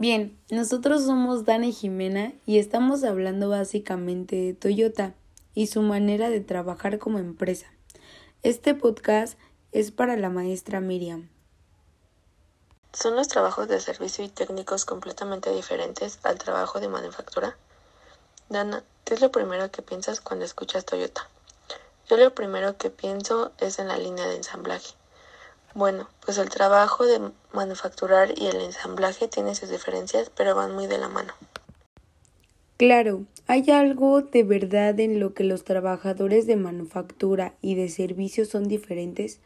Bien, nosotros somos Dana y Jimena y estamos hablando básicamente de Toyota y su manera de trabajar como empresa. Este podcast es para la maestra Miriam. ¿Son los trabajos de servicio y técnicos completamente diferentes al trabajo de manufactura? Dana, ¿qué es lo primero que piensas cuando escuchas Toyota? Yo lo primero que pienso es en la línea de ensamblaje. Bueno, pues el trabajo de manufacturar y el ensamblaje tienen sus diferencias, pero van muy de la mano. Claro, hay algo de verdad en lo que los trabajadores de manufactura y de servicios son diferentes,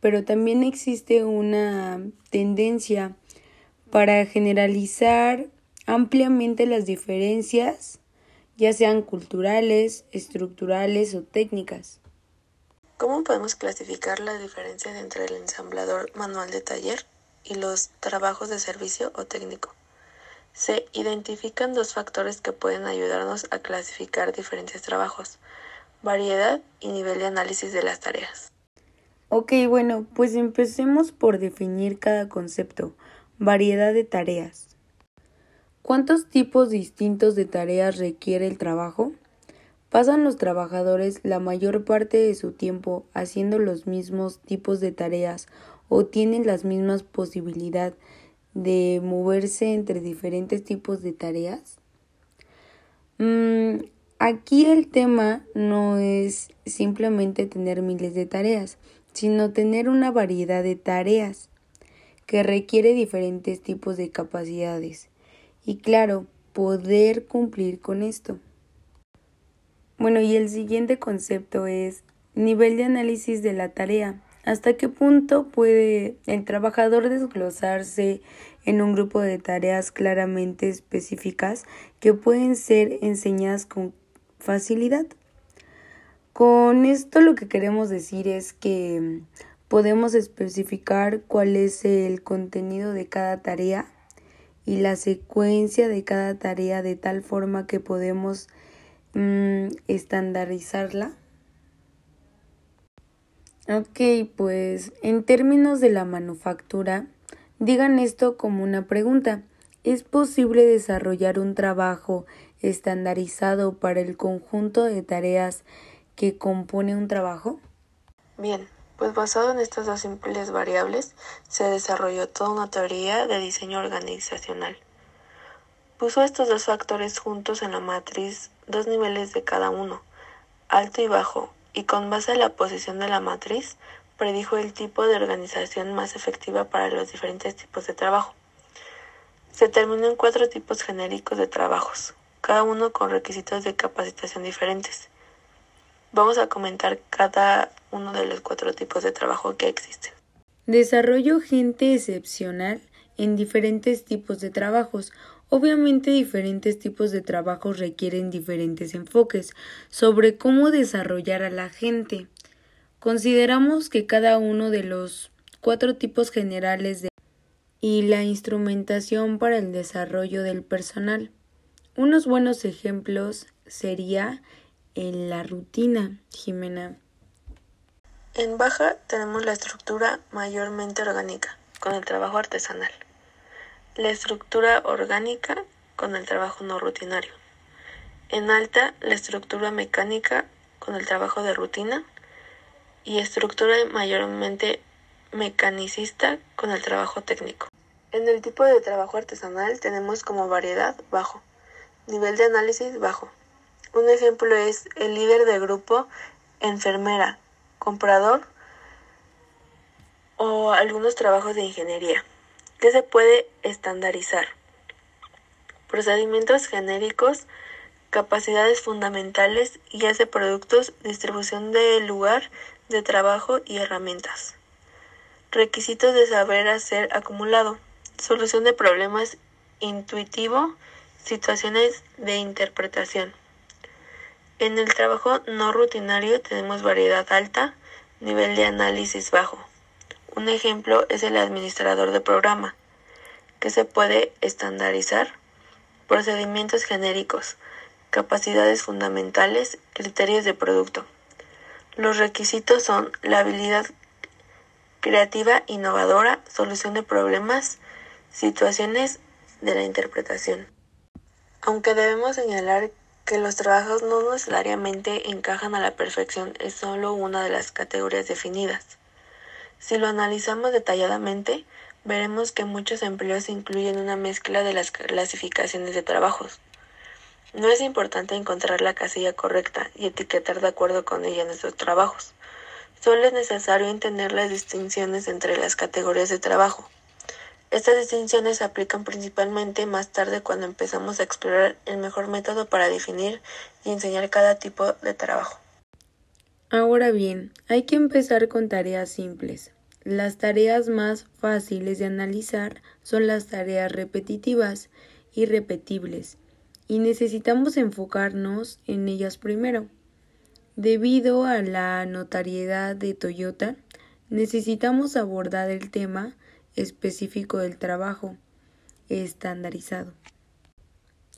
pero también existe una tendencia para generalizar ampliamente las diferencias, ya sean culturales, estructurales o técnicas. ¿Cómo podemos clasificar las diferencias entre el ensamblador manual de taller y los trabajos de servicio o técnico? Se identifican dos factores que pueden ayudarnos a clasificar diferentes trabajos, variedad y nivel de análisis de las tareas. Ok, bueno, pues empecemos por definir cada concepto, variedad de tareas. ¿Cuántos tipos distintos de tareas requiere el trabajo? Pasan los trabajadores la mayor parte de su tiempo haciendo los mismos tipos de tareas o tienen las mismas posibilidades de moverse entre diferentes tipos de tareas. Mm, aquí el tema no es simplemente tener miles de tareas, sino tener una variedad de tareas que requiere diferentes tipos de capacidades y claro, poder cumplir con esto. Bueno, y el siguiente concepto es nivel de análisis de la tarea. ¿Hasta qué punto puede el trabajador desglosarse en un grupo de tareas claramente específicas que pueden ser enseñadas con facilidad? Con esto lo que queremos decir es que podemos especificar cuál es el contenido de cada tarea y la secuencia de cada tarea de tal forma que podemos Mm, estandarizarla. Ok, pues en términos de la manufactura, digan esto como una pregunta. ¿Es posible desarrollar un trabajo estandarizado para el conjunto de tareas que compone un trabajo? Bien, pues basado en estas dos simples variables, se desarrolló toda una teoría de diseño organizacional. Puso estos dos factores juntos en la matriz dos niveles de cada uno, alto y bajo, y con base en la posición de la matriz, predijo el tipo de organización más efectiva para los diferentes tipos de trabajo. Se terminó en cuatro tipos genéricos de trabajos, cada uno con requisitos de capacitación diferentes. Vamos a comentar cada uno de los cuatro tipos de trabajo que existen. Desarrollo gente excepcional en diferentes tipos de trabajos Obviamente diferentes tipos de trabajos requieren diferentes enfoques sobre cómo desarrollar a la gente. Consideramos que cada uno de los cuatro tipos generales de y la instrumentación para el desarrollo del personal. Unos buenos ejemplos sería en la rutina, Jimena. En baja tenemos la estructura mayormente orgánica, con el trabajo artesanal la estructura orgánica con el trabajo no rutinario. En alta, la estructura mecánica con el trabajo de rutina y estructura mayormente mecanicista con el trabajo técnico. En el tipo de trabajo artesanal tenemos como variedad bajo, nivel de análisis bajo. Un ejemplo es el líder de grupo, enfermera, comprador o algunos trabajos de ingeniería que se puede estandarizar. Procedimientos genéricos, capacidades fundamentales, guías de productos, distribución del lugar de trabajo y herramientas. Requisitos de saber hacer acumulado, solución de problemas intuitivo, situaciones de interpretación. En el trabajo no rutinario tenemos variedad alta, nivel de análisis bajo. Un ejemplo es el administrador de programa, que se puede estandarizar, procedimientos genéricos, capacidades fundamentales, criterios de producto. Los requisitos son la habilidad creativa, innovadora, solución de problemas, situaciones de la interpretación. Aunque debemos señalar que los trabajos no necesariamente encajan a la perfección es solo una de las categorías definidas. Si lo analizamos detalladamente, veremos que muchos empleos incluyen una mezcla de las clasificaciones de trabajos. No es importante encontrar la casilla correcta y etiquetar de acuerdo con ella nuestros trabajos. Solo es necesario entender las distinciones entre las categorías de trabajo. Estas distinciones se aplican principalmente más tarde cuando empezamos a explorar el mejor método para definir y enseñar cada tipo de trabajo. Ahora bien, hay que empezar con tareas simples. Las tareas más fáciles de analizar son las tareas repetitivas y repetibles, y necesitamos enfocarnos en ellas primero. Debido a la notariedad de Toyota, necesitamos abordar el tema específico del trabajo estandarizado.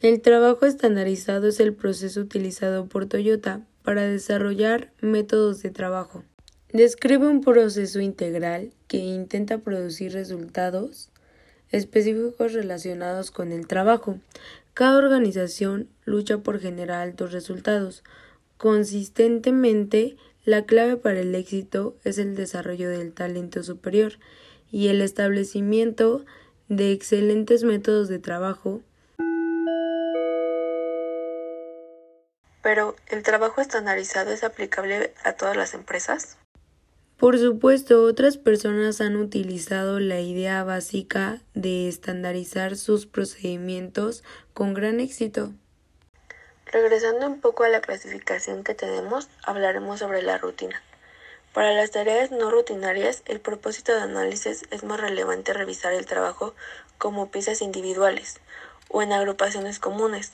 El trabajo estandarizado es el proceso utilizado por Toyota para desarrollar métodos de trabajo. Describe un proceso integral que intenta producir resultados específicos relacionados con el trabajo. Cada organización lucha por generar altos resultados. Consistentemente, la clave para el éxito es el desarrollo del talento superior y el establecimiento de excelentes métodos de trabajo. Pero, ¿el trabajo estandarizado es aplicable a todas las empresas? Por supuesto, otras personas han utilizado la idea básica de estandarizar sus procedimientos con gran éxito. Regresando un poco a la clasificación que tenemos, hablaremos sobre la rutina. Para las tareas no rutinarias, el propósito de análisis es más relevante revisar el trabajo como piezas individuales o en agrupaciones comunes.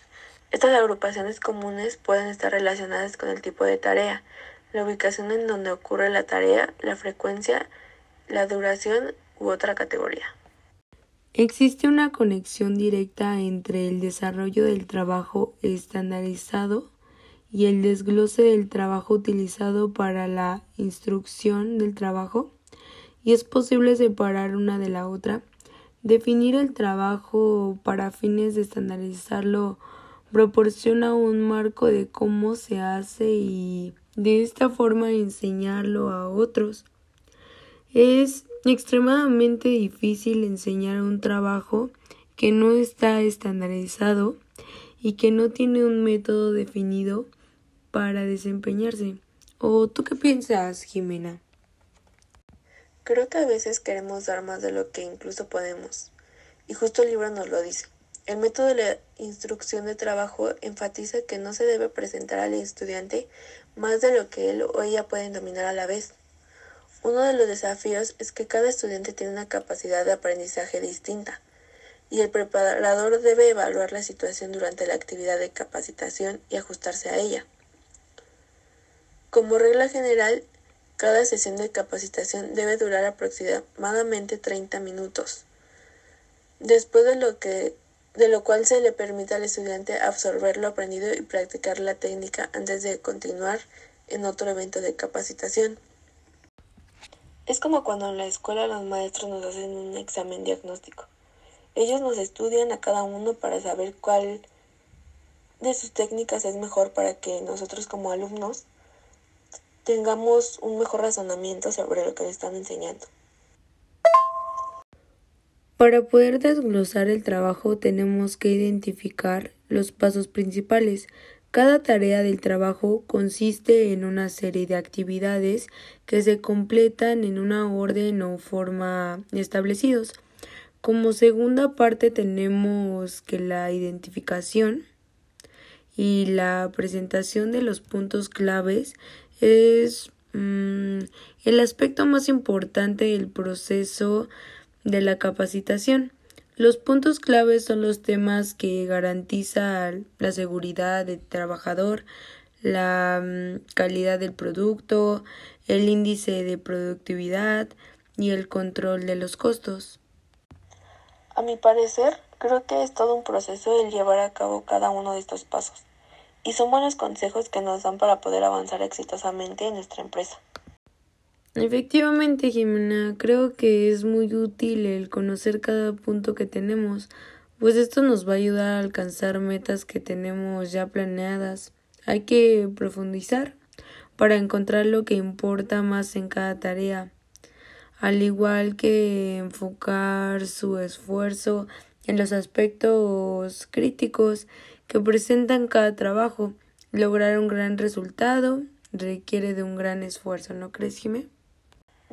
Estas agrupaciones comunes pueden estar relacionadas con el tipo de tarea, la ubicación en donde ocurre la tarea, la frecuencia, la duración u otra categoría. Existe una conexión directa entre el desarrollo del trabajo estandarizado y el desglose del trabajo utilizado para la instrucción del trabajo y es posible separar una de la otra. Definir el trabajo para fines de estandarizarlo proporciona un marco de cómo se hace y de esta forma enseñarlo a otros. Es extremadamente difícil enseñar un trabajo que no está estandarizado y que no tiene un método definido para desempeñarse. ¿O tú qué piensas, Jimena? Creo que a veces queremos dar más de lo que incluso podemos. Y justo el libro nos lo dice. El método de la instrucción de trabajo enfatiza que no se debe presentar al estudiante más de lo que él o ella pueden dominar a la vez. Uno de los desafíos es que cada estudiante tiene una capacidad de aprendizaje distinta y el preparador debe evaluar la situación durante la actividad de capacitación y ajustarse a ella. Como regla general, cada sesión de capacitación debe durar aproximadamente 30 minutos, después de lo, que, de lo cual se le permite al estudiante absorber lo aprendido y practicar la técnica antes de continuar en otro evento de capacitación. Es como cuando en la escuela los maestros nos hacen un examen diagnóstico. Ellos nos estudian a cada uno para saber cuál de sus técnicas es mejor para que nosotros como alumnos tengamos un mejor razonamiento sobre lo que nos están enseñando. Para poder desglosar el trabajo tenemos que identificar los pasos principales. Cada tarea del trabajo consiste en una serie de actividades que se completan en una orden o forma establecidos. Como segunda parte tenemos que la identificación y la presentación de los puntos claves es mm, el aspecto más importante del proceso de la capacitación. Los puntos claves son los temas que garantizan la seguridad del trabajador, la mm, calidad del producto, el índice de productividad y el control de los costos. A mi parecer, creo que es todo un proceso el llevar a cabo cada uno de estos pasos y son buenos consejos que nos dan para poder avanzar exitosamente en nuestra empresa. Efectivamente, Jimena, creo que es muy útil el conocer cada punto que tenemos, pues esto nos va a ayudar a alcanzar metas que tenemos ya planeadas. Hay que profundizar para encontrar lo que importa más en cada tarea, al igual que enfocar su esfuerzo en los aspectos críticos que presentan cada trabajo. Lograr un gran resultado requiere de un gran esfuerzo, ¿no crees, Jimé?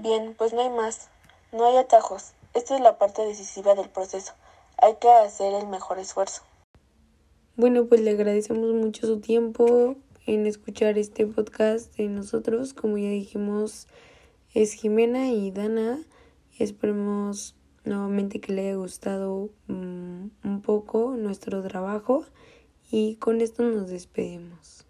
Bien, pues no hay más. No hay atajos. Esta es la parte decisiva del proceso. Hay que hacer el mejor esfuerzo. Bueno, pues le agradecemos mucho su tiempo en escuchar este podcast de nosotros. Como ya dijimos, es Jimena y Dana. Esperemos nuevamente que le haya gustado mm, un poco nuestro trabajo y con esto nos despedimos.